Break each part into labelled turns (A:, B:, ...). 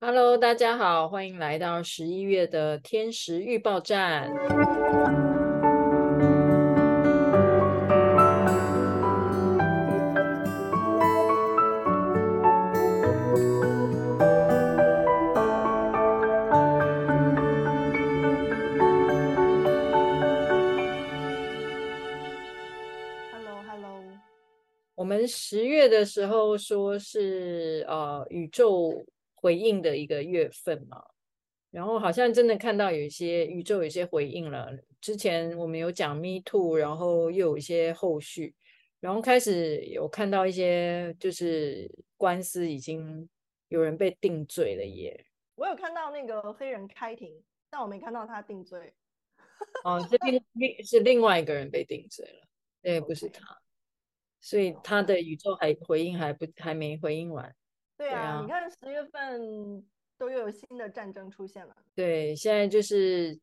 A: Hello，大家好，欢迎来到十一月的天时预报站。
B: Hello，Hello。
A: 我们十月的时候说是呃宇宙。回应的一个月份嘛，然后好像真的看到有一些宇宙有一些回应了。之前我们有讲 Me Too，然后又有一些后续，然后开始有看到一些就是官司已经有人被定罪了耶。
B: 我有看到那个黑人开庭，但我没看到他定罪。
A: 哦，是另另是另外一个人被定罪了，对，不是他所以他的宇宙还回应还不还没回应完。
B: 对啊，你看十月份都又有新的战争出现了。
A: 对，现在就是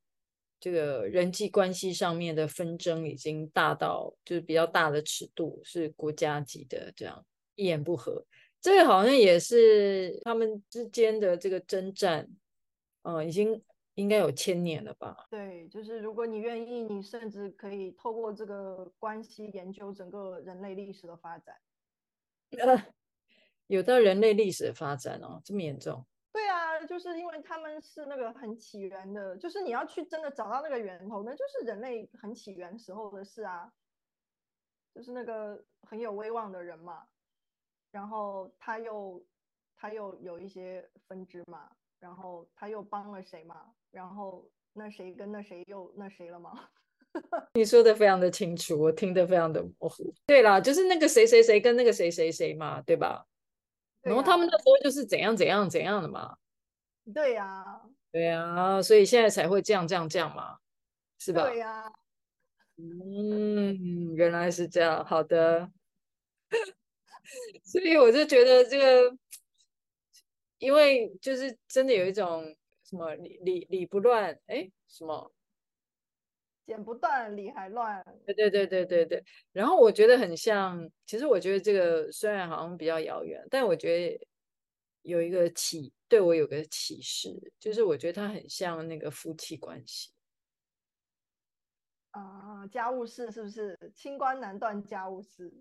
A: 这个人际关系上面的纷争已经大到就是比较大的尺度，是国家级的这样一言不合。这个好像也是他们之间的这个征战，嗯、呃，已经应该有千年了吧？
B: 对，就是如果你愿意，你甚至可以透过这个关系研究整个人类历史的发展。
A: 有到人类历史的发展哦，这么严重？
B: 对啊，就是因为他们是那个很起源的，就是你要去真的找到那个源头，那就是人类很起源时候的事啊。就是那个很有威望的人嘛，然后他又他又有一些分支嘛，然后他又帮了谁嘛，然后那谁跟那谁又那谁了吗？
A: 你说的非常的清楚，我听得非常的模糊。对啦，就是那个谁谁谁跟那个谁谁谁嘛，对吧？然后他们那时候就是怎样怎样怎样的嘛，
B: 对呀、啊，
A: 对呀、啊，所以现在才会这样这样这样嘛，是吧？
B: 对呀、啊，
A: 嗯，原来是这样，好的，所以我就觉得这个，因为就是真的有一种什么理理理不乱，哎，什么？
B: 剪不断，理还乱。
A: 对对对对对对。然后我觉得很像，其实我觉得这个虽然好像比较遥远，但我觉得有一个启，对我有个启示，就是我觉得它很像那个夫妻关系。
B: 啊，家务事是不是？清官难断家务事。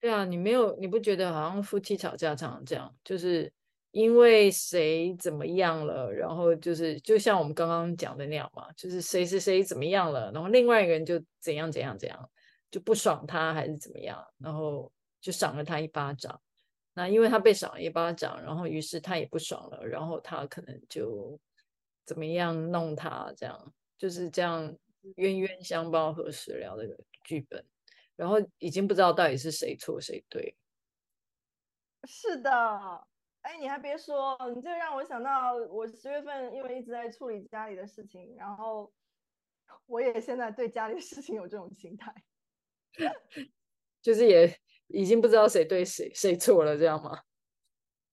A: 对啊，你没有，你不觉得好像夫妻吵架常常这样，就是。因为谁怎么样了，然后就是就像我们刚刚讲的那样嘛，就是谁谁谁怎么样了，然后另外一个人就怎样怎样怎样，就不爽他还是怎么样，然后就赏了他一巴掌。那因为他被赏了一巴掌，然后于是他也不爽了，然后他可能就怎么样弄他，这样就是这样冤冤相报何时了的剧本，然后已经不知道到底是谁错谁对。
B: 是的。哎，你还别说，你这让我想到，我十月份因为一直在处理家里的事情，然后我也现在对家里的事情有这种心态，
A: 就是也已经不知道谁对谁谁错了，这样吗？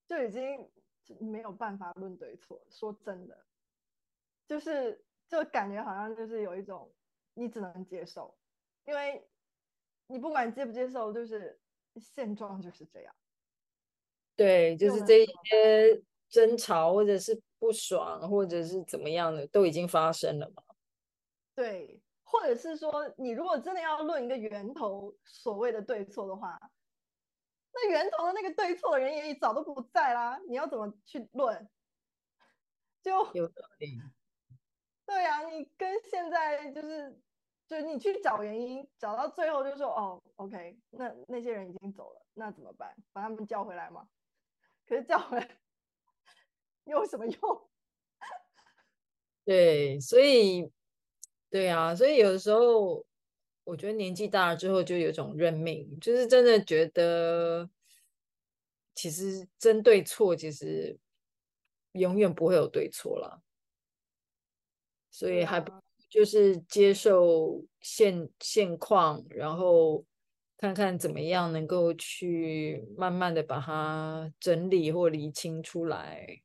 B: 就已经没有办法论对错。说真的，就是就感觉好像就是有一种你只能接受，因为你不管接不接受，就是现状就是这样。
A: 对，就是这些争吵，或者是不爽，或者是怎么样的，都已经发生了嘛。
B: 对，或者是说，你如果真的要论一个源头，所谓的对错的话，那源头的那个对错的人也早都不在啦。你要怎么去论？就
A: 有道理。
B: 对呀、啊，你跟现在就是，就你去找原因，找到最后就说，哦，OK，那那些人已经走了，那怎么办？把他们叫回来吗？可是叫回来又有什么用？
A: 对，所以，对啊，所以有的时候，我觉得年纪大了之后，就有种认命，就是真的觉得，其实真对错，其实永远不会有对错了，所以还不就是接受现现况，然后。看看怎么样能够去慢慢的把它整理或理清出来，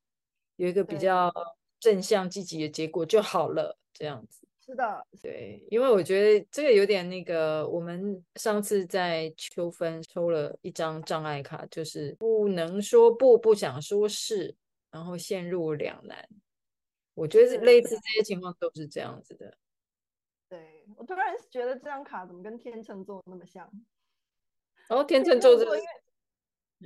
A: 有一个比较正向积极的结果就好了。这样子
B: 是的，
A: 对，因为我觉得这个有点那个，我们上次在秋分抽了一张障碍卡，就是不能说不，不想说是，然后陷入两难。我觉得类似这些情况都是这样子的。
B: 对，我突然觉得这张卡怎么跟天秤座那么像？
A: 然后、哦、天秤座是。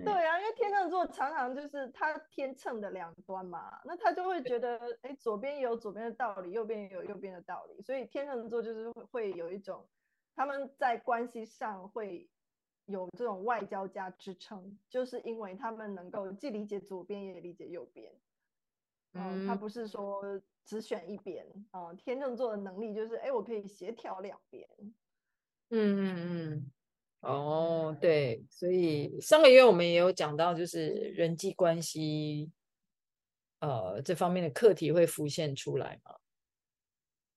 B: 对啊，因为天秤座常常就是他天秤的两端嘛，那他就会觉得，哎，左边有左边的道理，右边有右边的道理，所以天秤座就是会有一种，他们在关系上会有这种外交家支撑，就是因为他们能够既理解左边也理解右边，嗯，他不是说只选一边啊，天秤座的能力就是，哎，我可以协调两边，
A: 嗯嗯嗯。哦，对，所以上个月我们也有讲到，就是人际关系，呃，这方面的课题会浮现出来嘛？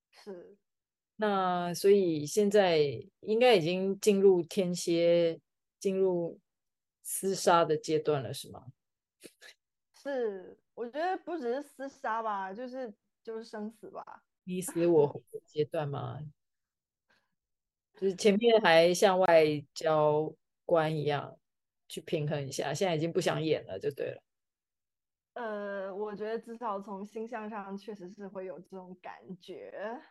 B: 是。
A: 那所以现在应该已经进入天蝎，进入厮杀的阶段了，是吗？
B: 是，我觉得不只是厮杀吧，就是就是生死吧，
A: 你死我活的阶段吗？就是前面还像外交官一样去平衡一下，现在已经不想演了，就对了。
B: 呃，我觉得至少从星象上确实是会有这种感觉。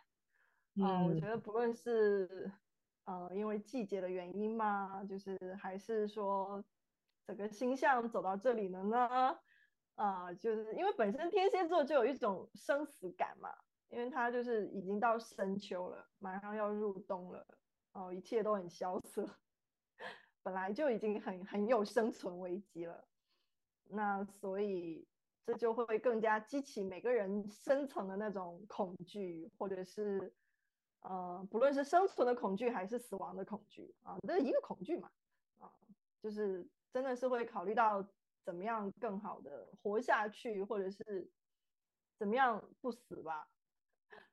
B: 嗯、呃，我觉得不论是呃因为季节的原因嘛，就是还是说整个星象走到这里了呢，啊、呃，就是因为本身天蝎座就有一种生死感嘛，因为它就是已经到深秋了，马上要入冬了。哦，一切都很萧瑟，本来就已经很很有生存危机了，那所以这就会更加激起每个人深层的那种恐惧，或者是呃，不论是生存的恐惧还是死亡的恐惧啊，这一个恐惧嘛，啊，就是真的是会考虑到怎么样更好的活下去，或者是怎么样不死吧。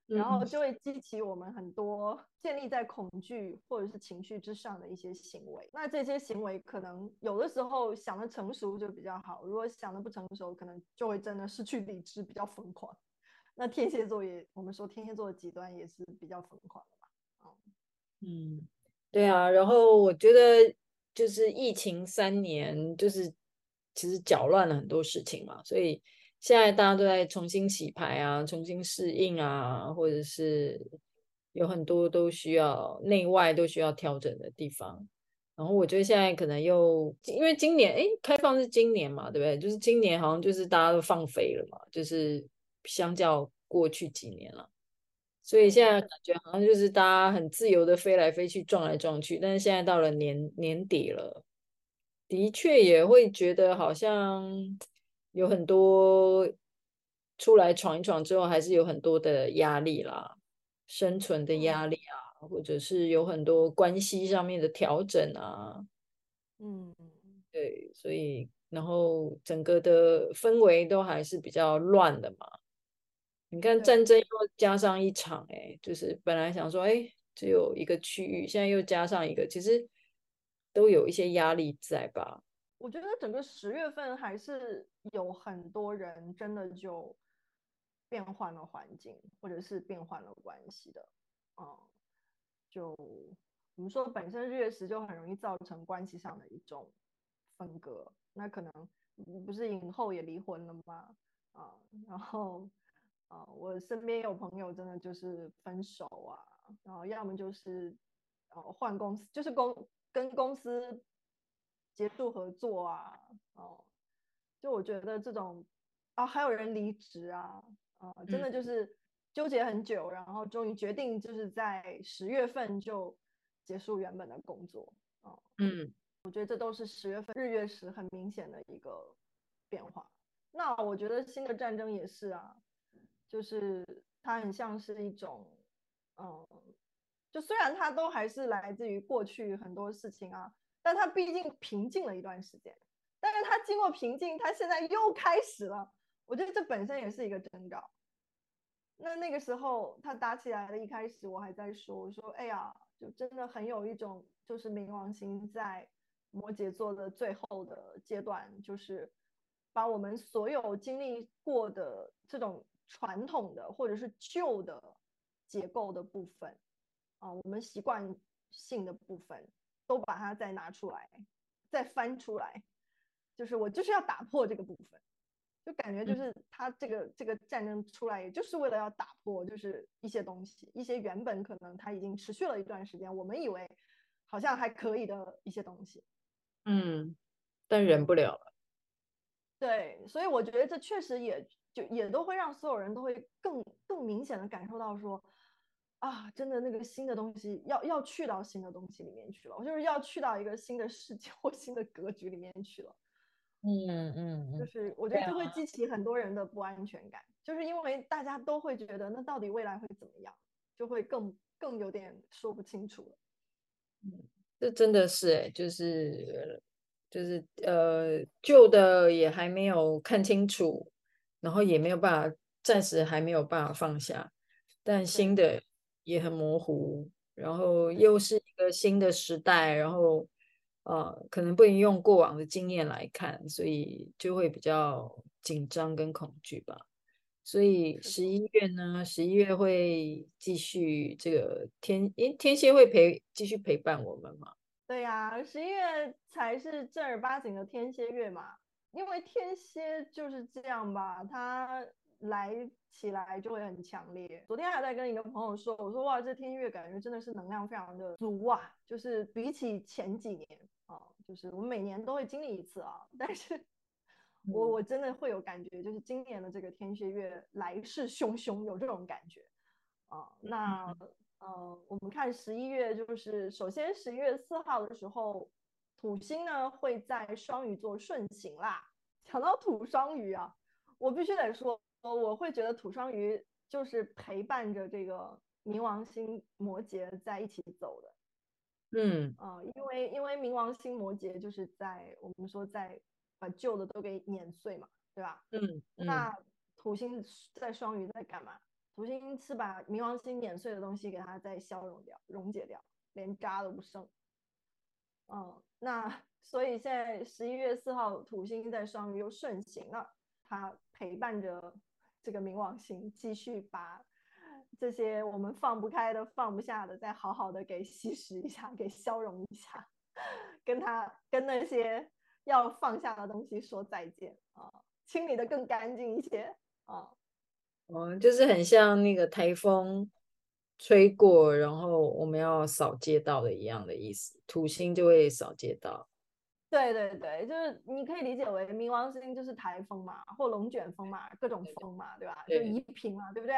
B: 然后就会激起我们很多建立在恐惧或者是情绪之上的一些行为。那这些行为可能有的时候想的成熟就比较好，如果想的不成熟，可能就会真的失去理智，比较疯狂。那天蝎座也，我们说天蝎座的极端也是比较疯狂的嘛。
A: 嗯，对啊。然后我觉得就是疫情三年，就是其实搅乱了很多事情嘛，所以。现在大家都在重新洗牌啊，重新适应啊，或者是有很多都需要内外都需要调整的地方。然后我觉得现在可能又因为今年，哎，开放是今年嘛，对不对？就是今年好像就是大家都放飞了嘛，就是相较过去几年了，所以现在感觉好像就是大家很自由的飞来飞去，撞来撞去。但是现在到了年年底了，的确也会觉得好像。有很多出来闯一闯之后，还是有很多的压力啦，生存的压力啊，或者是有很多关系上面的调整啊，
B: 嗯，
A: 对，所以然后整个的氛围都还是比较乱的嘛。你看战争又加上一场，哎，就是本来想说，哎，只有一个区域，现在又加上一个，其实都有一些压力在吧。
B: 我觉得整个十月份还是有很多人真的就变换了环境，或者是变换了关系的，嗯，就我们说本身日月食就很容易造成关系上的一种分割，那可能不是影后也离婚了吗？啊，然后啊，我身边有朋友真的就是分手啊，然后要么就是呃换公司，就是公跟公司。结束合作啊，哦，就我觉得这种啊，还有人离职啊，啊，真的就是纠结很久，嗯、然后终于决定就是在十月份就结束原本的工作，啊，
A: 嗯，
B: 我觉得这都是十月份日月食很明显的一个变化。那我觉得新的战争也是啊，就是它很像是一种，嗯，就虽然它都还是来自于过去很多事情啊。但它毕竟平静了一段时间，但是他经过平静，他现在又开始了。我觉得这本身也是一个征兆。那那个时候他打起来的一开始，我还在说，我说，哎呀，就真的很有一种，就是冥王星在摩羯座的最后的阶段，就是把我们所有经历过的这种传统的或者是旧的结构的部分啊，我们习惯性的部分。都把它再拿出来，再翻出来，就是我就是要打破这个部分，就感觉就是他这个、嗯、这个战争出来，也就是为了要打破，就是一些东西，一些原本可能他已经持续了一段时间，我们以为好像还可以的一些东西，
A: 嗯，但忍不了了。
B: 对，所以我觉得这确实也就也都会让所有人都会更更明显的感受到说，啊，真的那个新的东西要要去到新的东西里面去了，我就是要去到一个新的世界或新的格局里面去了。
A: 嗯嗯，嗯，
B: 就是我觉得这会激起很多人的不安全感，啊，就是因为大家都会觉得那到底未来会怎么样，就会更更有点说不清楚了。
A: 嗯，这真的是哎，就是就是呃，旧的也还没有看清楚，然后也没有办法，暂时还没有办法放下，但新的也很模糊，然后又是一个新的时代，然后。呃，可能不能用过往的经验来看，所以就会比较紧张跟恐惧吧。所以十一月呢，十一月会继续这个天，因天蝎会陪继续陪伴我们嘛？
B: 对呀、啊，十一月才是正儿八经的天蝎月嘛。因为天蝎就是这样吧，它来起来就会很强烈。昨天还在跟一个朋友说，我说哇，这天蝎月感觉真的是能量非常的足啊，就是比起前几年。啊，就是我们每年都会经历一次啊，但是 我我真的会有感觉，就是今年的这个天蝎月来势汹汹，有这种感觉啊。那呃，我们看十一月，就是首先十一月四号的时候，土星呢会在双鱼座顺行啦。讲到土双鱼啊，我必须得说，我会觉得土双鱼就是陪伴着这个冥王星摩羯在一起走的。
A: 嗯
B: 啊、呃，因为因为冥王星摩羯就是在我们说在把旧的都给碾碎嘛，对吧？
A: 嗯，嗯，
B: 那土星在双鱼在干嘛？土星是把冥王星碾碎的东西给它再消融掉、溶解掉，连渣都不剩。嗯，那所以现在十一月四号土星在双鱼又顺行了，它陪伴着这个冥王星继续把。这些我们放不开的、放不下的，再好好的给吸食一下，给消融一下，跟他跟那些要放下的东西说再见啊，清理的更干净一些啊。
A: 哦，就是很像那个台风吹过，然后我们要扫街道的一样的意思，土星就会扫街道。
B: 对对对，就是你可以理解为冥王星就是台风嘛，或龙卷风嘛，各种风嘛，对吧？就移平嘛，对不对？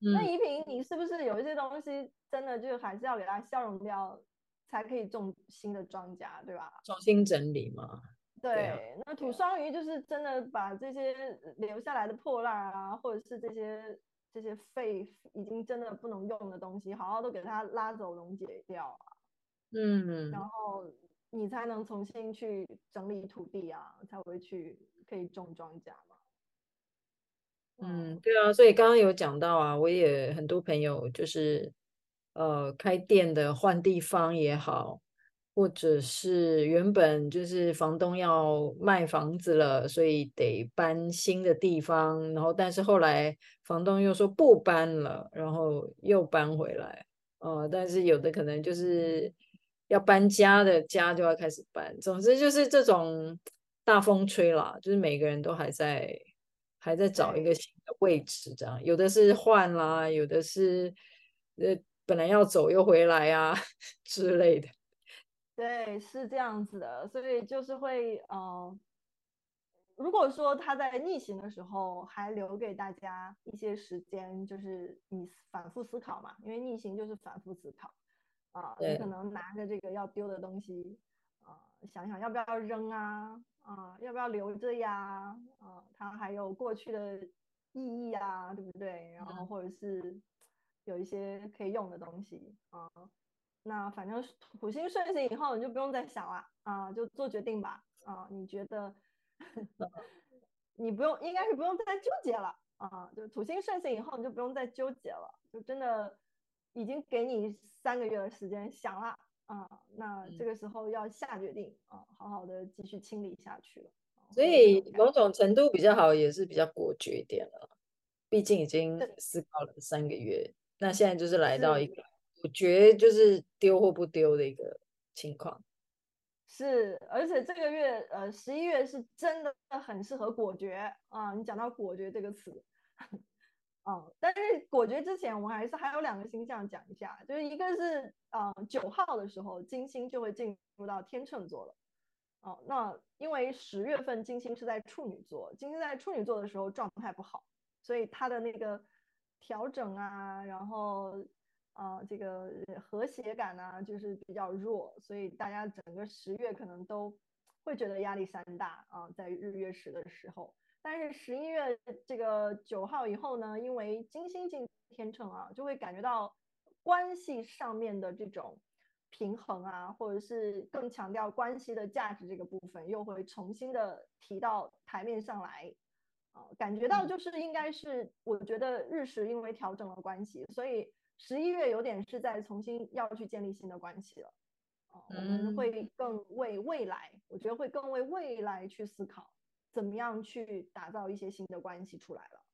B: 那怡萍，你是不是有一些东西真的就还是要给它消融掉，才可以种新的庄稼，对吧？
A: 重新整理嘛。
B: 对，对啊、那土双鱼就是真的把这些留下来的破烂啊，或者是这些这些废已经真的不能用的东西，好好都给它拉走溶解掉啊。
A: 嗯。
B: 然后你才能重新去整理土地啊，才会去可以种庄稼。
A: 嗯，对啊，所以刚刚有讲到啊，我也很多朋友就是，呃，开店的换地方也好，或者是原本就是房东要卖房子了，所以得搬新的地方，然后但是后来房东又说不搬了，然后又搬回来，呃，但是有的可能就是要搬家的家就要开始搬，总之就是这种大风吹啦，就是每个人都还在。还在找一个新的位置，这样有的是换啦，有的是呃本来要走又回来啊 之类的。
B: 对，是这样子的，所以就是会呃，如果说他在逆行的时候还留给大家一些时间，就是你反复思考嘛，因为逆行就是反复思考啊，呃，你可能拿着这个要丢的东西想想要不要扔啊。啊，要不要留着呀？啊，它还有过去的意义啊，对不对？然后或者是有一些可以用的东西啊。那反正土星顺行以后，你就不用再想了啊，就做决定吧。啊，你觉得 你不用，应该是不用再纠结了啊。就土星顺行以后，你就不用再纠结了，就真的已经给你三个月的时间想了。啊，那这个时候要下决定啊，好好的继续清理下去了。
A: 所以某种程度比较好，也是比较果决一点了。毕竟已经思考了三个月，那现在就是来到一个我觉就是丢或不丢的一个情况。
B: 是，而且这个月呃十一月是真的很适合果决啊！你讲到果决这个词，啊，但是果决之前我还是还有两个星象讲一下，就是一个是呃九号的时候金星就会进入到天秤座了。哦，那因为十月份金星是在处女座，金星在处女座的时候状态不好，所以它的那个调整啊，然后啊、这个和谐感啊，就是比较弱，所以大家整个十月可能都会觉得压力山大啊，在日月食的时候。但是十一月这个九号以后呢，因为金星进天秤啊，就会感觉到关系上面的这种。平衡啊，或者是更强调关系的价值这个部分，又会重新的提到台面上来，啊、呃，感觉到就是应该是，我觉得日食因为调整了关系，所以十一月有点是在重新要去建立新的关系了，啊、呃，我们会更为未来，我觉得会更为未来去思考，怎么样去打造一些新的关系出来了，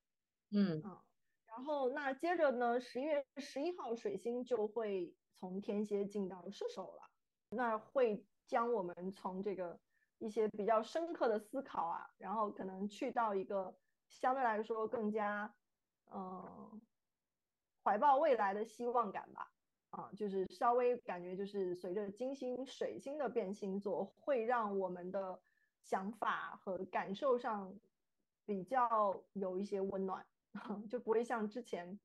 A: 嗯啊、呃，
B: 然后那接着呢，十一月十一号水星就会。从天蝎进到射手了，那会将我们从这个一些比较深刻的思考啊，然后可能去到一个相对来说更加嗯、呃、怀抱未来的希望感吧，啊，就是稍微感觉就是随着金星、水星的变星座，会让我们的想法和感受上比较有一些温暖，就不会像之前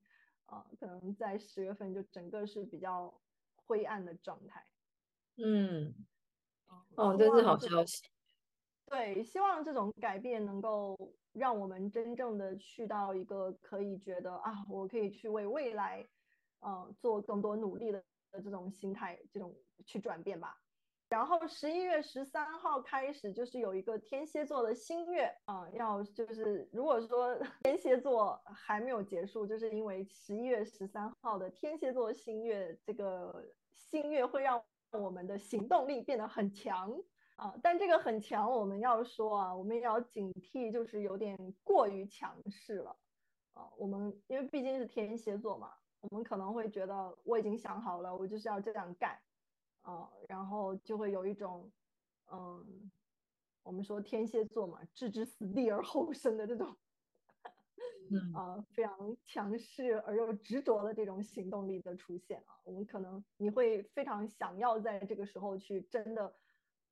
B: 呃，可能在十月份就整个是比较。灰暗的状态，
A: 嗯，哦，这是好消息。
B: 对，希望这种改变能够让我们真正的去到一个可以觉得啊，我可以去为未来，呃，做更多努力的的这种心态，这种去转变吧。然后十一月十三号开始，就是有一个天蝎座的新月啊、要就是如果说 天蝎座还没有结束，就是因为十一月十三号的天蝎座新月，这个新月会让我们的行动力变得很强啊、但这个很强，我们要说啊，我们也要警惕，就是有点过于强势了啊、我们因为毕竟是天蝎座嘛，我们可能会觉得我已经想好了，我就是要这样干。啊、呃，然后就会有一种，嗯，我们说天蝎座嘛，置之死地而后生的这种，
A: 嗯
B: 啊、呃，非常强势而又执着的这种行动力的出现啊，我们可能你会非常想要在这个时候去真的，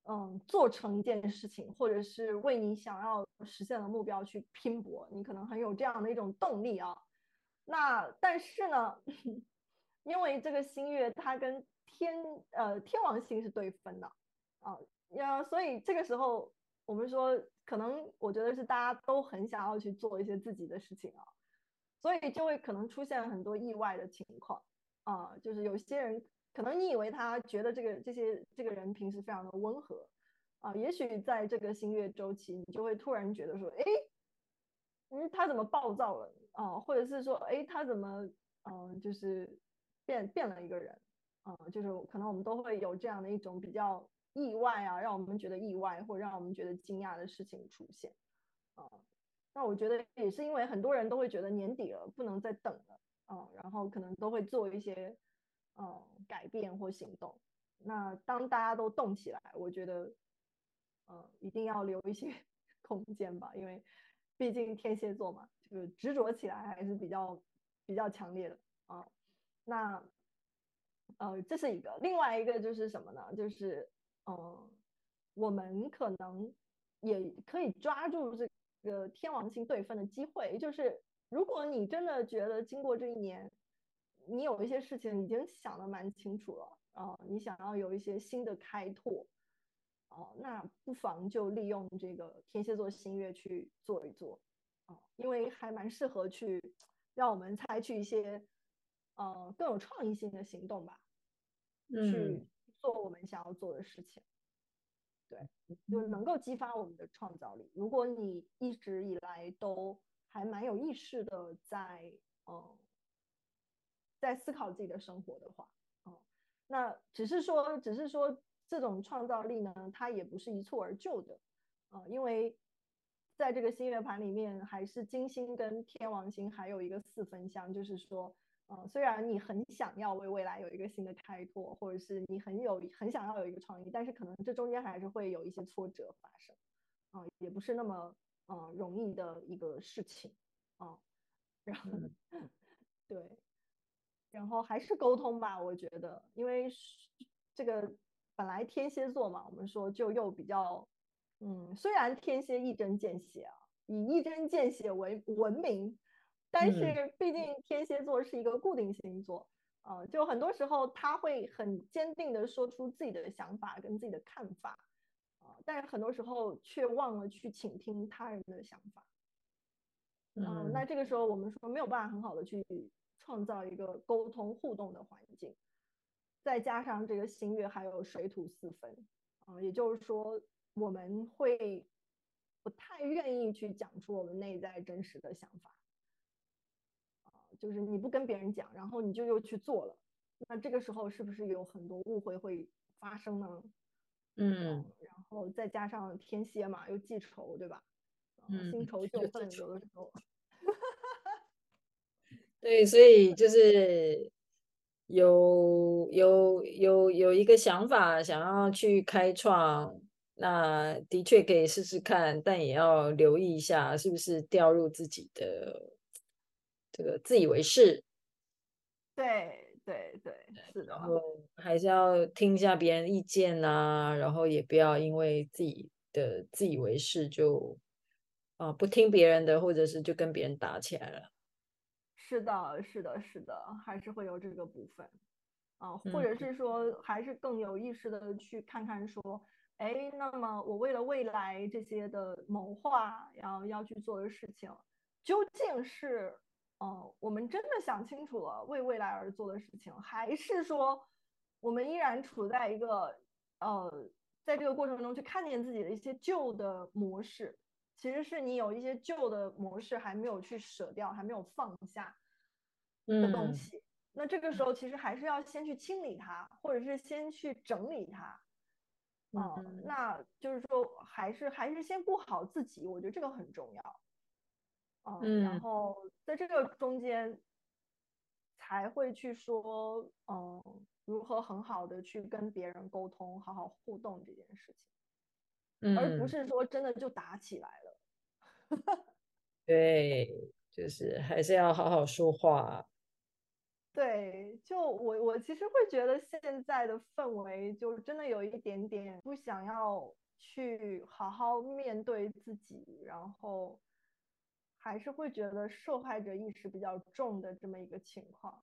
B: 嗯，做成一件事情，或者是为你想要实现的目标去拼搏，你可能很有这样的一种动力啊。那但是呢，因为这个新月它跟天呃天王星是对分的啊，呀，所以这个时候我们说，可能我觉得是大家都很想要去做一些自己的事情啊，所以就会可能出现很多意外的情况啊，就是有些人可能你以为他觉得这个这些这个人平时非常的温和啊，也许在这个新月周期，你就会突然觉得说，哎，嗯，他怎么暴躁了啊？或者是说，哎，他怎么嗯、就是变变了一个人。嗯，就是可能我们都会有这样的一种比较意外啊，让我们觉得意外或让我们觉得惊讶的事情出现。啊、嗯，那我觉得也是因为很多人都会觉得年底了不能再等了，啊、嗯，然后可能都会做一些嗯改变或行动。那当大家都动起来，我觉得嗯一定要留一些 空间吧，因为毕竟天蝎座嘛，就是执着起来还是比较比较强烈的啊、那。呃，这是一个，另外一个就是什么呢？就是，嗯、呃，我们可能也可以抓住这个天王星对分的机会，就是如果你真的觉得经过这一年，你有一些事情已经想得蛮清楚了啊、呃，你想要有一些新的开拓，哦、呃，那不妨就利用这个天蝎座新月去做一做，啊、因为还蛮适合去让我们采取一些。呃，更有创意性的行动吧，去做我们想要做的事情，嗯、对，就能够激发我们的创造力。如果你一直以来都还蛮有意识的在，呃，在思考自己的生活的话，哦、呃，那只是说，只是说这种创造力呢，它也不是一蹴而就的，啊、呃，因为在这个新月盘里面，还是金星跟天王星还有一个四分相，就是说。嗯，虽然你很想要为未来有一个新的开拓，或者是你很有很想要有一个创意，但是可能这中间还是会有一些挫折发生，嗯，也不是那么嗯容易的一个事情，嗯，然后、嗯、对，然后还是沟通吧，我觉得，因为这个本来天蝎座嘛，我们说就又比较，嗯，虽然天蝎一针见血啊，以一针见血为闻名。但是毕竟天蝎座是一个固定星座，啊、嗯呃，就很多时候他会很坚定的说出自己的想法跟自己的看法，啊、呃，但是很多时候却忘了去倾听他人的想法，嗯、呃，那这个时候我们说没有办法很好的去创造一个沟通互动的环境，再加上这个新月还有水土四分，啊、呃，也就是说我们会不太愿意去讲出我们内在真实的想法。就是你不跟别人讲，然后你就又去做了，那这个时候是不是有很多误会会发生呢？
A: 嗯，
B: 然后再加上天蝎嘛，又记仇，对吧？嗯，新仇旧恨，有的时候。
A: 对，所以就是有有有有一个想法想要去开创，那的确可以试试看，但也要留意一下是不是掉入自己的。这个自以为是，
B: 对对对，是的。
A: 然后还是要听一下别人意见啊，然后也不要因为自己的自以为是就啊不听别人的，或者是就跟别人打起来了。
B: 是的，是的，是的，还是会有这个部分啊，或者是说，还是更有意识的去看看说，哎、嗯，那么我为了未来这些的谋划，然后要去做的事情，究竟是？哦，我们真的想清楚了为未来而做的事情，还是说我们依然处在一个呃，在这个过程中去看见自己的一些旧的模式，其实是你有一些旧的模式还没有去舍掉，还没有放下的东西。嗯、那这个时候其实还是要先去清理它，或者是先去整理它。嗯、呃，那就是说还是还是先顾好自己，我觉得这个很重要。嗯，然后在这个中间才会去说，嗯，如何很好的去跟别人沟通，好好互动这件事情，嗯，而不是说真的就打起来了。
A: 对，就是还是要好好说话。
B: 对，就我我其实会觉得现在的氛围就真的有一点点不想要去好好面对自己，然后。还是会觉得受害者意识比较重的这么一个情况，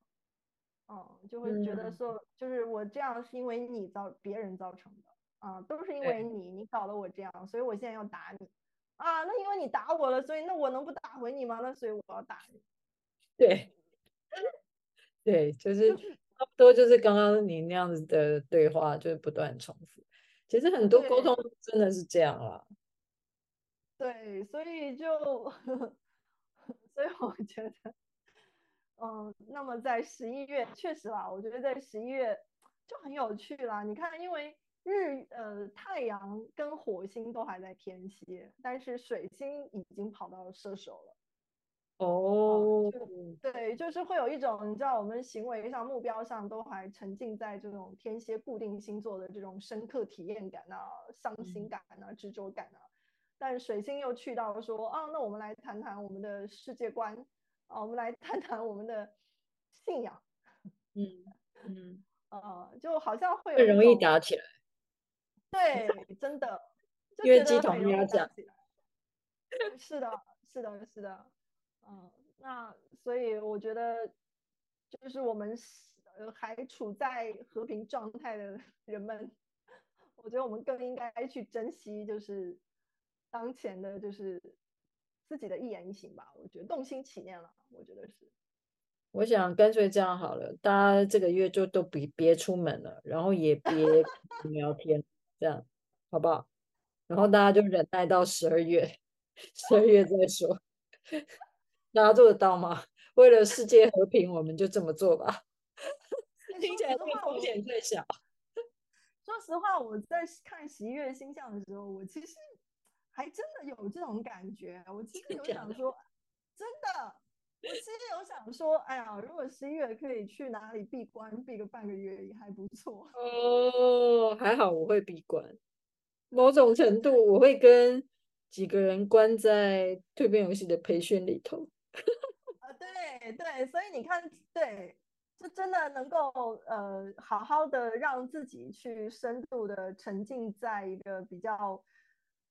B: 嗯，就会觉得说，就是我这样是因为你造别人造成的，啊，都是因为你，你搞得我这样，所以我现在要打你，啊，那因为你打我了，所以那我能不打回你吗？那所以我要打你。
A: 对，对，就是差不多就是刚刚你那样子的对话，就是不断重复。其实很多沟通真的是这样啊。
B: 对，所以就。所以我觉得，嗯，那么在十一月，确实啦，我觉得在十一月就很有趣啦。你看，因为日呃太阳跟火星都还在天蝎，但是水星已经跑到射手了。
A: 哦、oh.
B: 嗯，对，就是会有一种你知道，我们行为上、目标上都还沉浸在这种天蝎固定星座的这种深刻体验感啊、伤心感啊、执着感啊。但水星又去到说啊，那我们来谈谈我们的世界观啊，我们来谈谈我们的信仰。
A: 嗯嗯，
B: 呃，就好像会
A: 会容易打起来。
B: 对，真的，
A: 因为鸡同鸭讲。
B: 是的，是的，是的。嗯，那所以我觉得，就是我们呃还处在和平状态的人们，我觉得我们更应该去珍惜，就是。当前的就是自己的一言一行吧，我觉得动心起念了，我觉得是。
A: 我想干脆这样好了，大家这个月就都别别出门了，然后也别聊天，这样好不好？然后大家就忍耐到十二月，十二月再说。大家做得到吗？为了世界和平，我们就这么做吧。听起来这个风险最小。
B: 说实话，我在看十一月星象的时候，我其实。还真的有这种感觉，我其实有想说，真的，我其实有想说，哎呀，如果十一月可以去哪里闭关，闭个半个月也还不错。
A: 哦，还好我会闭关，某种程度我会跟几个人关在蜕变游戏的培训里头。
B: 啊，对对，所以你看，对，就真的能够呃，好好的让自己去深度的沉浸在一个比较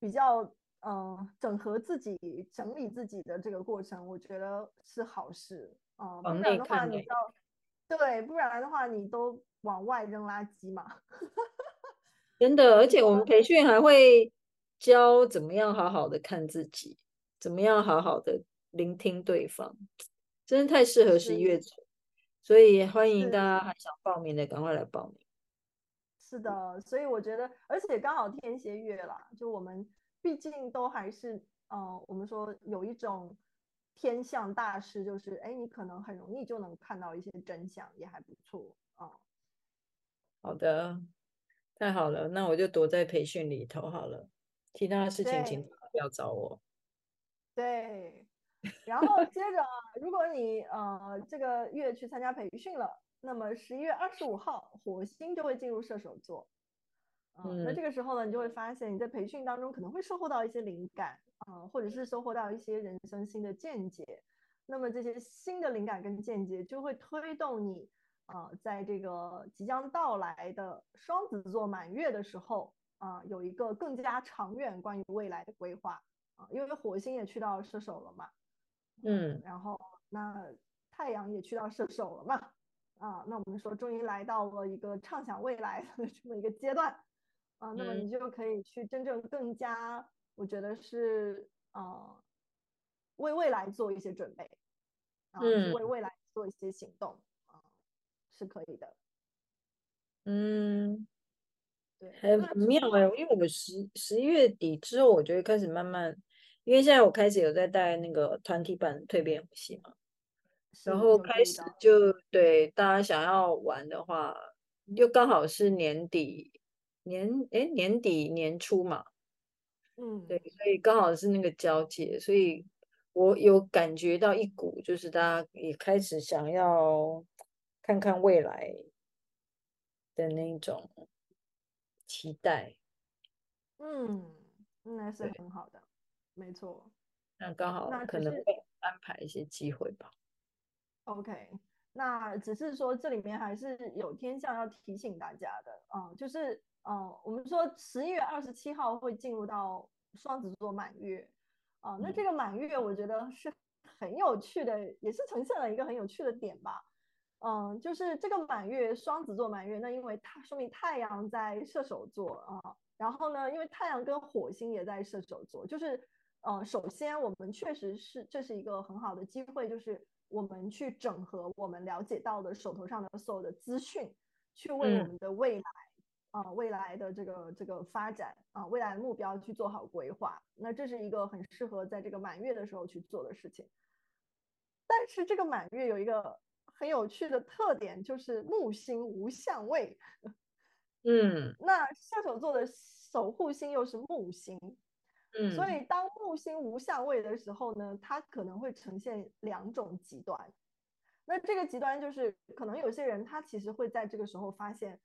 B: 比较。嗯，整合自己、整理自己的这个过程，我觉得是好事啊。嗯、不然的话，你知道，对，不然的话，你都往外扔垃圾嘛。
A: 真的，而且我们培训还会教怎么样好好的看自己，怎么样好好的聆听对方，真的太适合十一月。所以欢迎大家还想报名的，赶快来报名。
B: 是的，所以我觉得，而且刚好天蝎月啦，就我们。毕竟都还是，呃，我们说有一种天象大师，就是，哎，你可能很容易就能看到一些真相，也还不错啊。哦、
A: 好的，太好了，那我就躲在培训里头好了，其他的事情请不要找我。
B: 对，然后接着啊，如果你呃这个月去参加培训了，那么十一月二十五号，火星就会进入射手座。嗯，那这个时候呢，你就会发现你在培训当中可能会收获到一些灵感啊，或者是收获到一些人生新的见解。那么这些新的灵感跟见解就会推动你啊，在这个即将到来的双子座满月的时候啊，有一个更加长远关于未来的规划啊，因为火星也去到射手了嘛，
A: 嗯，
B: 然后那太阳也去到射手了嘛，啊，那我们说终于来到了一个畅想未来的这么一个阶段。啊，那么你就可以去真正更加，我觉得是啊、呃，为未来做一些准备，啊，嗯、为未来做一些行动啊，是可以的。
A: 嗯，
B: 对，
A: 很妙哎，因为我们十十一月底之后，我就会开始慢慢，因为现在我开始有在带那个团体版蜕变游戏嘛，然后开始就对大家想要玩的话，又刚好是年底。年哎，年底年初嘛，
B: 嗯，
A: 对，所以刚好是那个交界，所以我有感觉到一股，就是大家也开始想要看看未来的那种期待。
B: 嗯，应该是很好的，没错。
A: 那刚好可能会安排一些机会吧。
B: OK，那只是说这里面还是有天象要提醒大家的啊，嗯，就是。嗯，我们说十一月二十七号会进入到双子座满月，啊，那这个满月我觉得是很有趣的，也是呈现了一个很有趣的点吧。嗯，就是这个满月双子座满月，那因为它说明太阳在射手座啊，然后呢，因为太阳跟火星也在射手座，就是，嗯，首先我们确实是这是一个很好的机会，就是我们去整合我们了解到的手头上的所有的资讯，去为我们的未来。嗯啊，未来的这个这个发展啊，未来的目标去做好规划，那这是一个很适合在这个满月的时候去做的事情。但是这个满月有一个很有趣的特点，就是木星无相位。
A: 嗯，
B: 那射手座的守护星又是木星，
A: 嗯，
B: 所以当木星无相位的时候呢，它可能会呈现两种极端。那这个极端就是，可能有些人他其实会在这个时候发现。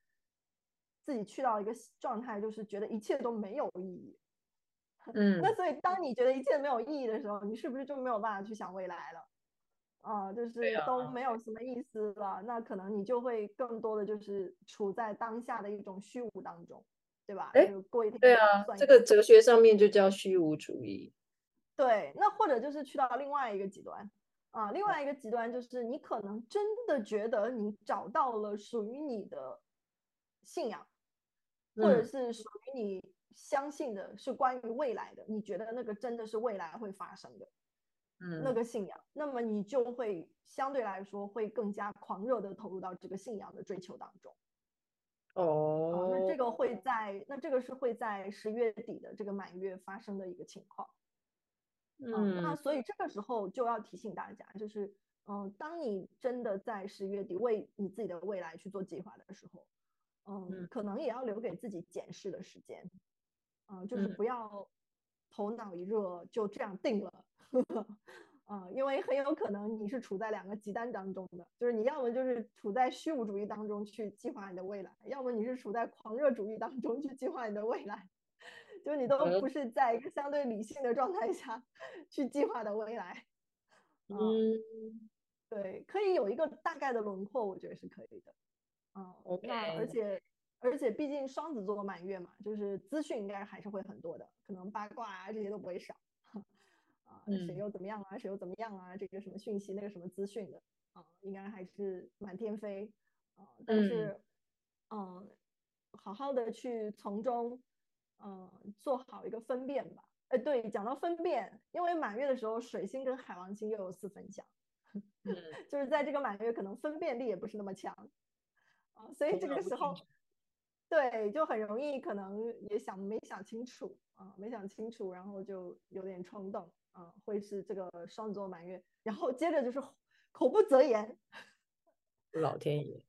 B: 自己去到一个状态，就是觉得一切都没有意义。
A: 嗯，
B: 那所以当你觉得一切没有意义的时候，你是不是就没有办法去想未来了？啊、呃，就是都没有什么意思了。啊、那可能你就会更多的就是处在当下的一种虚无当中，对吧？
A: 哎，过一天对啊，这个哲学上面就叫虚无主义。
B: 对，那或者就是去到另外一个极端啊，另外一个极端就是你可能真的觉得你找到了属于你的信仰。或者是属于你相信的，是关于未来的，嗯、你觉得那个真的是未来会发生的，
A: 嗯，
B: 那个信仰，那么你就会相对来说会更加狂热的投入到这个信仰的追求当中。
A: 哦、
B: 啊，那这个会在，那这个是会在十月底的这个满月发生的一个情况。
A: 嗯、
B: 啊，那所以这个时候就要提醒大家，就是，嗯、呃，当你真的在十月底为你自己的未来去做计划的时候。嗯，可能也要留给自己检视的时间，嗯，就是不要头脑一热就这样定了，嗯，因为很有可能你是处在两个极端当中的，就是你要么就是处在虚无主义当中去计划你的未来，要么你是处在狂热主义当中去计划你的未来，就你都不是在一个相对理性的状态下去计划的未来。嗯，嗯对，可以有一个大概的轮廓，我觉得是可以的。嗯，OK，那而且而且毕竟双子座的满月嘛，就是资讯应该还是会很多的，可能八卦啊这些都不会少。谁又怎么样啊？谁又怎么样啊？这个什么讯息，那个什么资讯的啊，应该还是满天飞啊。但是，嗯、呃，好好的去从中，嗯、呃，做好一个分辨吧。哎，对，讲到分辨，因为满月的时候，水星跟海王星又有四分相，就是在这个满月，可能分辨力也不是那么强啊，所以这个时候，对，就很容易可能也想没想清楚啊，没想清楚，然后就有点冲动。啊，会是这个双子座满月，然后接着就是口不择言，
A: 老天爷，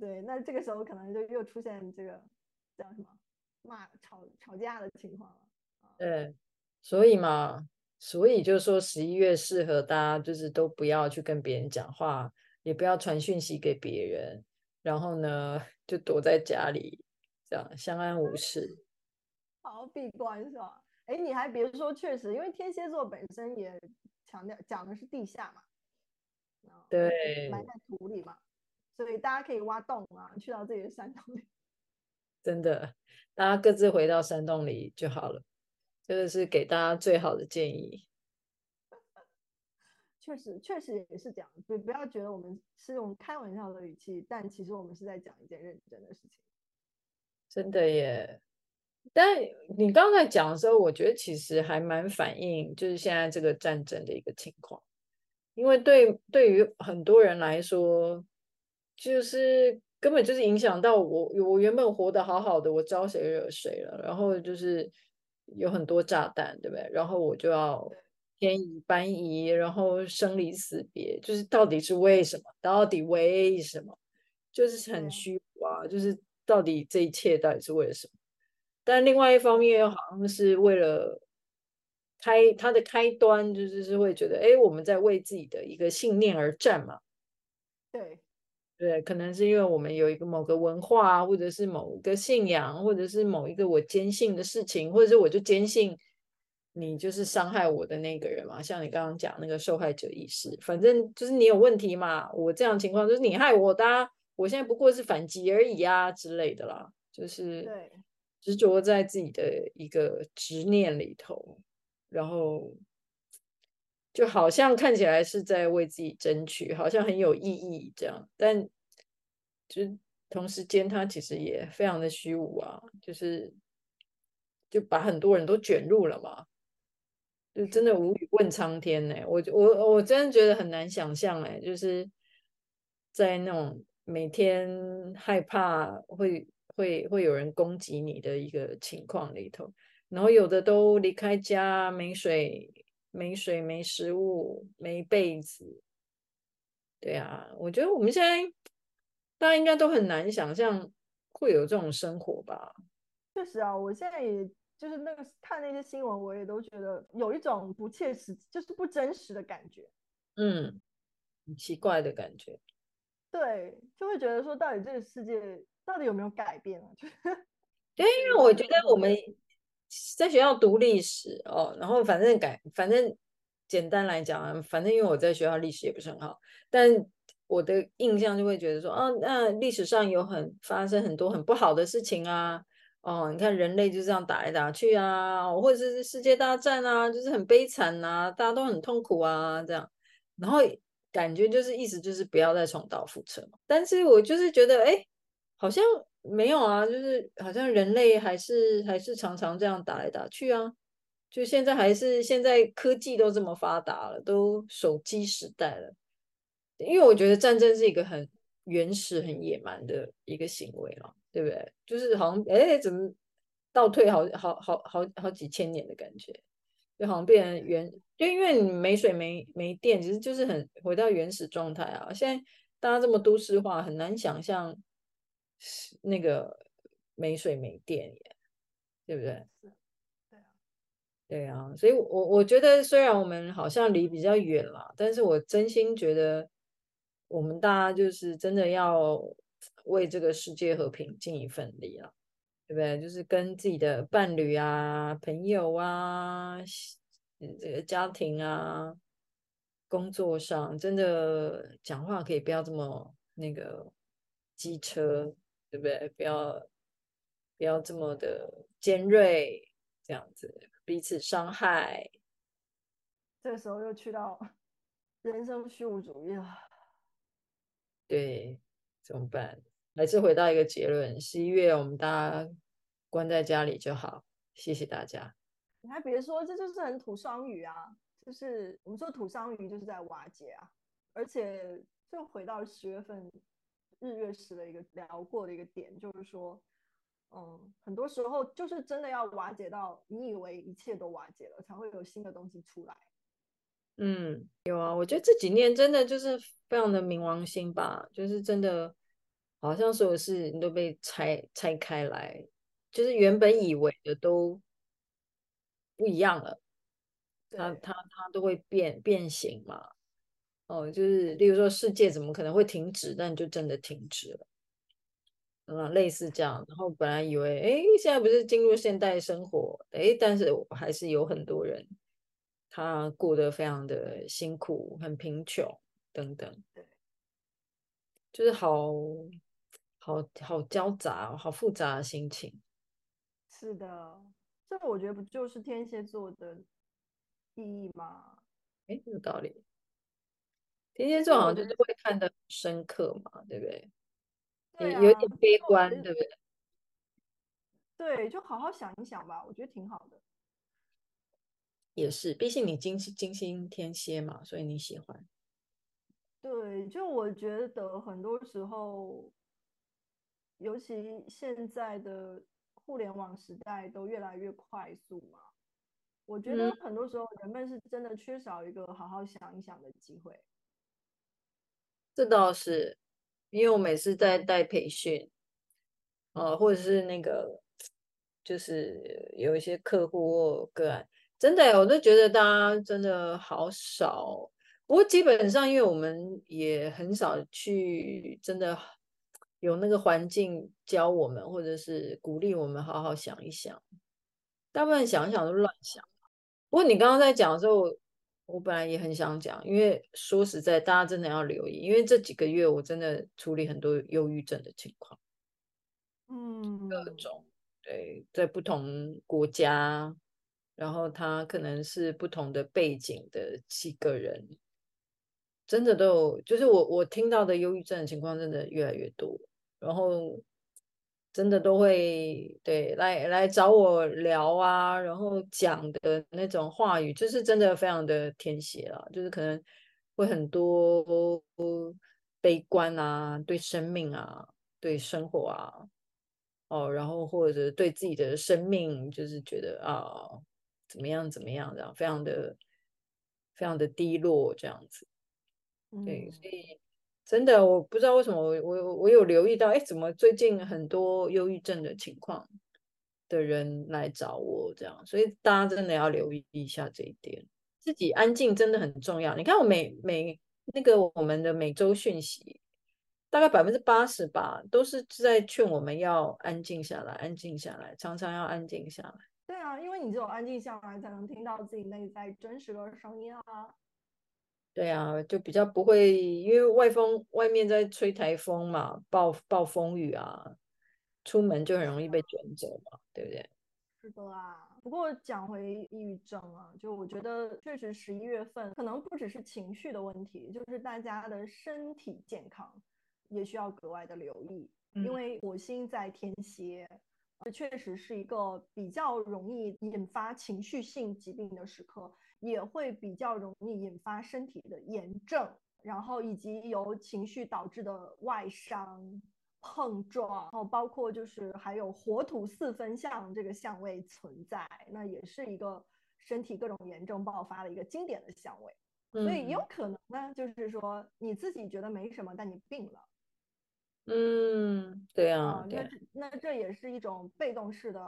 B: 对，那这个时候可能就又出现这个叫什么骂吵吵架的情况了。
A: 对，所以嘛，所以就说十一月适合大家就是都不要去跟别人讲话，也不要传讯息给别人，然后呢就躲在家里，这样相安无事，
B: 好好闭关是吧？哎，你还别说，确实，因为天蝎座本身也强调讲的是地下嘛，
A: 对，
B: 埋在土里嘛，所以大家可以挖洞啊，去到自己的山洞里。
A: 真的，大家各自回到山洞里就好了，这个是给大家最好的建议。
B: 确实，确实也是这样，不不要觉得我们是用开玩笑的语气，但其实我们是在讲一件认真的事情。
A: 真的耶。但你刚才讲的时候，我觉得其实还蛮反映就是现在这个战争的一个情况，因为对对于很多人来说，就是根本就是影响到我，我原本活得好好的，我招谁惹谁了，然后就是有很多炸弹，对不对？然后我就要迁移搬移，然后生离死别，就是到底是为什么？到底为什么？就是很虚无啊，就是到底这一切到底是为了什么？但另外一方面又好像是为了开它的开端，就是是会觉得，哎，我们在为自己的一个信念而战嘛。
B: 对，
A: 对，可能是因为我们有一个某个文化，或者是某一个信仰，或者是某一个我坚信的事情，或者是我就坚信你就是伤害我的那个人嘛。像你刚刚讲那个受害者意识，反正就是你有问题嘛。我这样情况就是你害我的啊，我现在不过是反击而已啊之类的啦，就是。执着在自己的一个执念里头，然后就好像看起来是在为自己争取，好像很有意义这样，但就同时间他其实也非常的虚无啊，就是就把很多人都卷入了嘛，就真的无语问苍天呢。我我我真的觉得很难想象哎，就是在那种每天害怕会。会会有人攻击你的一个情况里头，然后有的都离开家，没水、没水、没食物、没被子。对啊，我觉得我们现在大家应该都很难想象会有这种生活吧？
B: 确实啊，我现在也就是那个看那些新闻，我也都觉得有一种不切实，就是不真实的感觉。
A: 嗯，很奇怪的感觉。
B: 对，就会觉得说，到底这个世界。到底有没有改变啊？
A: 对，因为我觉得我们在学校读历史哦，然后反正改，反正简单来讲啊，反正因为我在学校历史也不是很好，但我的印象就会觉得说，哦，那历史上有很发生很多很不好的事情啊，哦，你看人类就这样打来打去啊，或者是世界大战啊，就是很悲惨啊，大家都很痛苦啊，这样，然后感觉就是意思就是不要再重蹈覆辙。但是我就是觉得，哎。好像没有啊，就是好像人类还是还是常常这样打来打去啊。就现在还是现在科技都这么发达了，都手机时代了。因为我觉得战争是一个很原始、很野蛮的一个行为了，对不对？就是好像哎，怎么倒退好好好好好几千年的感觉，就好像变成原，就因为你没水没没电，其实就是很回到原始状态啊。现在大家这么都市化，很难想象。那个没水没电耶，对不对？
B: 是，对啊。
A: 对啊，所以我，我我觉得虽然我们好像离比较远了，但是我真心觉得，我们大家就是真的要为这个世界和平尽一份力了，对不对？就是跟自己的伴侣啊、朋友啊、这个家庭啊、工作上，真的讲话可以不要这么那个机车，对不对？不要不要这么的尖锐，这样子。彼此伤害，
B: 这个时候又去到人生虚无主义了。
A: 对，怎么办？还是回到一个结论：十一月我们大家关在家里就好。谢谢大家。
B: 你还别说，这就是很土双鱼啊！就是我们说土双鱼就是在瓦解啊，而且就回到十月份日月食的一个聊过的一个点，就是说。嗯，很多时候就是真的要瓦解到你以为一切都瓦解了，才会有新的东西出来。
A: 嗯，有啊，我觉得这几年真的就是非常的冥王星吧，就是真的好像所有事情都被拆拆开来，就是原本以为的都不一样了，它它它都会变变形嘛。哦，就是例如说世界怎么可能会停止，但就真的停止了。嗯，类似这样，然后本来以为，哎，现在不是进入现代生活，哎，但是还是有很多人，他过得非常的辛苦，很贫穷等等，对，就是好好好交杂，好复杂的心情。
B: 是的，这个我觉得不就是天蝎座的意义吗？
A: 哎，有道理。天蝎座好像就是会看得很深刻嘛，对不对？
B: 对啊，
A: 有点悲观，对不对？
B: 对，就好好想一想吧，我觉得挺好的。
A: 也是，毕竟你金金星天蝎嘛，所以你喜欢。
B: 对，就我觉得很多时候，尤其现在的互联网时代都越来越快速嘛，我觉得很多时候人们是真的缺少一个好好想一想的机会。
A: 这倒是。因为我每次在带培训，呃，或者是那个，就是有一些客户或个案，真的，我都觉得大家真的好少。不过基本上，因为我们也很少去真的有那个环境教我们，或者是鼓励我们好好想一想。大部分想一想都乱想。不过你刚刚在讲的时候。我本来也很想讲，因为说实在，大家真的要留意，因为这几个月我真的处理很多忧郁症的情况，
B: 嗯，
A: 各种对，在不同国家，然后他可能是不同的背景的几个人，真的都有，就是我我听到的忧郁症的情况真的越来越多，然后。真的都会对来来找我聊啊，然后讲的那种话语，就是真的非常的天蝎了，就是可能会很多悲观啊，对生命啊，对生活啊，哦，然后或者对自己的生命，就是觉得啊，怎么样怎么样这样，非常的非常的低落这样子，对，所以。真的，我不知道为什么我我我有留意到，哎，怎么最近很多忧郁症的情况的人来找我这样，所以大家真的要留意一下这一点，自己安静真的很重要。你看我每每那个我们的每周讯息，大概百分之八十吧，都是在劝我们要安静下来，安静下来，常常要安静下来。
B: 对啊，因为你只有安静下来，才能听到自己内在真实的声音啊。
A: 对啊，就比较不会，因为外风外面在吹台风嘛，暴暴风雨啊，出门就很容易被卷走嘛，对不对？
B: 是的啊。不过讲回抑郁症啊，就我觉得确实十一月份可能不只是情绪的问题，就是大家的身体健康也需要格外的留意，因为火星在天蝎，这确实是一个比较容易引发情绪性疾病的时刻。也会比较容易引发身体的炎症，然后以及由情绪导致的外伤、碰撞，然后包括就是还有火土四分相这个相位存在，那也是一个身体各种炎症爆发的一个经典的相位。所以有可能呢，就是说你自己觉得没什么，但你病了。
A: 嗯，对啊，
B: 那那这也是一种被动式的。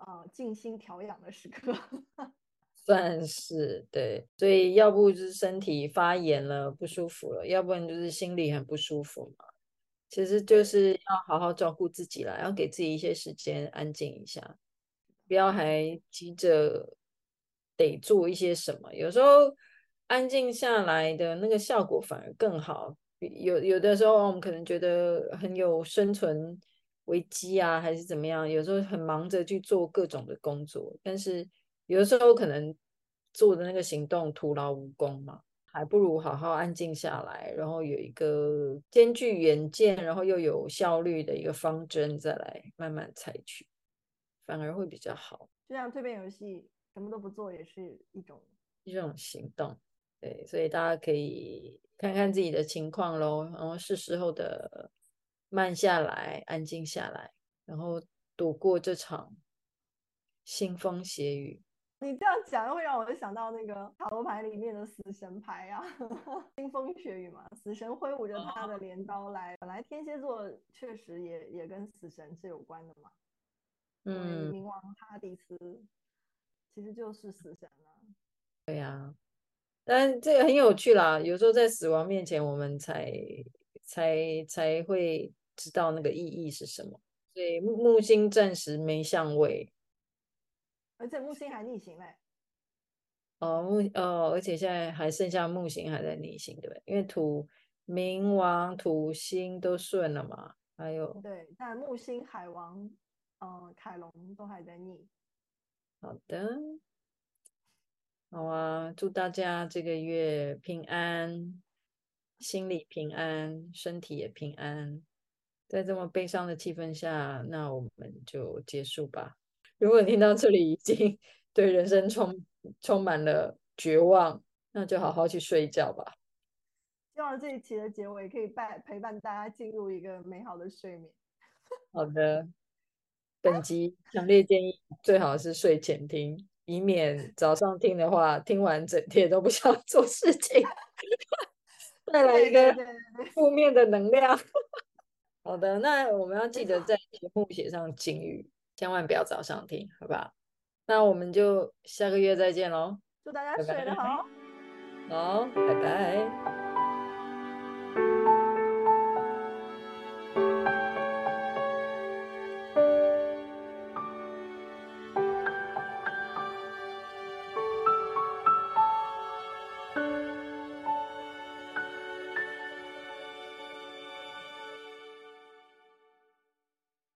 B: 呃静心调养的时刻。
A: 算是对，所以要不就是身体发炎了不舒服了，要不然就是心里很不舒服嘛。其实就是要好好照顾自己啦，要给自己一些时间安静一下，不要还急着得做一些什么。有时候安静下来的那个效果反而更好。有有的时候我们可能觉得很有生存危机啊，还是怎么样，有时候很忙着去做各种的工作，但是。有的时候可能做的那个行动徒劳无功嘛，还不如好好安静下来，然后有一个兼具远见，然后又有效率的一个方针，再来慢慢采取，反而会比较好。
B: 就像蜕变游戏，什么都不做也是一种
A: 一种行动。对，所以大家可以看看自己的情况咯，然后是时候的慢下来，安静下来，然后躲过这场腥风血雨。
B: 你这样讲，会让我想到那个塔罗牌里面的死神牌啊，腥风血雨嘛，死神挥舞着他的镰刀来。本来天蝎座确实也也跟死神是有关的嘛，嗯，冥王哈迪斯其实就是死神啊。
A: 对呀、啊，但这个很有趣啦，有时候在死亡面前，我们才才才会知道那个意义是什么。所以木木星暂时没相位。
B: 而且木星还逆行嘞，
A: 哦木哦，而且现在还剩下木星还在逆行，对不对？因为土冥王、土星都顺了嘛，还有
B: 对，但木星、海王、嗯、呃，凯龙都还在逆。
A: 好的，好啊，祝大家这个月平安，心里平安，身体也平安。在这么悲伤的气氛下，那我们就结束吧。如果你听到这里已经对人生充充满了绝望，那就好好去睡觉吧。
B: 希望这一期的结尾可以伴陪伴大家进入一个美好的睡眠。
A: 好的，本集强烈建议最好是睡前听，以免早上听的话，听完整天都不想 做事情，带来一个 负面的能量。好的，那我们要记得在节目写上警语。千万不要早上听，好不好？那我们就下个月再见喽！
B: 祝大家睡得好，
A: 好，拜拜。